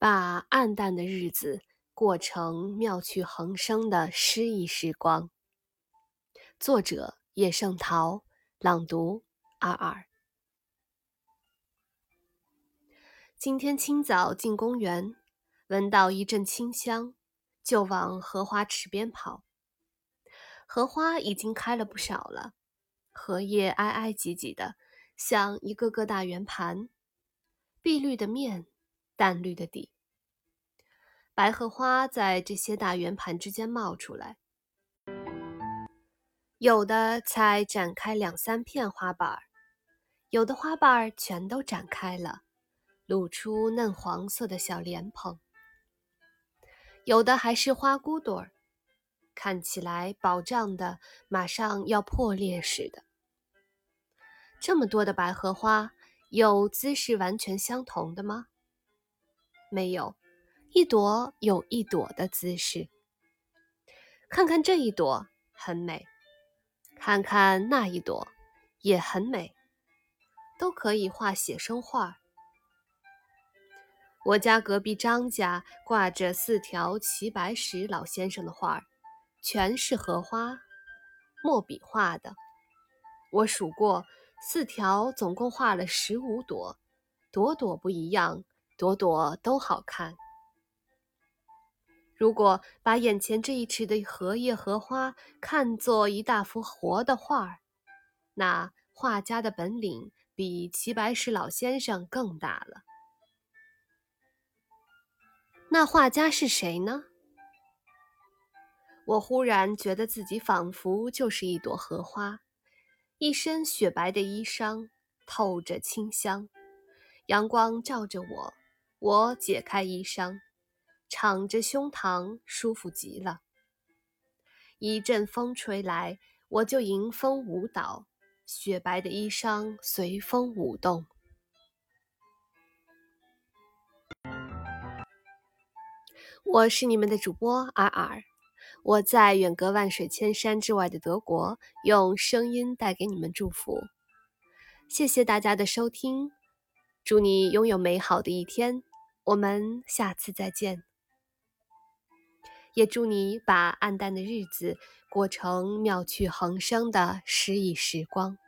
把暗淡的日子过成妙趣横生的诗意时光。作者：叶圣陶，朗读：二二。今天清早进公园，闻到一阵清香，就往荷花池边跑。荷花已经开了不少了，荷叶挨挨挤挤的，像一个个大圆盘，碧绿的面。淡绿的底，百合花在这些大圆盘之间冒出来，有的才展开两三片花瓣儿，有的花瓣儿全都展开了，露出嫩黄色的小莲蓬，有的还是花骨朵儿，看起来饱胀的，马上要破裂似的。这么多的百合花，有姿势完全相同的吗？没有，一朵有一朵的姿势。看看这一朵很美，看看那一朵也很美，都可以画写生画。我家隔壁张家挂着四条齐白石老先生的画，全是荷花，墨笔画的。我数过，四条总共画了十五朵，朵朵不一样。朵朵都好看。如果把眼前这一池的荷叶荷花看作一大幅活的画儿，那画家的本领比齐白石老先生更大了。那画家是谁呢？我忽然觉得自己仿佛就是一朵荷花，一身雪白的衣裳，透着清香，阳光照着我。我解开衣裳，敞着胸膛，舒服极了。一阵风吹来，我就迎风舞蹈，雪白的衣裳随风舞动。我是你们的主播尔尔，我在远隔万水千山之外的德国，用声音带给你们祝福。谢谢大家的收听，祝你拥有美好的一天。我们下次再见，也祝你把暗淡的日子过成妙趣横生的诗意时光。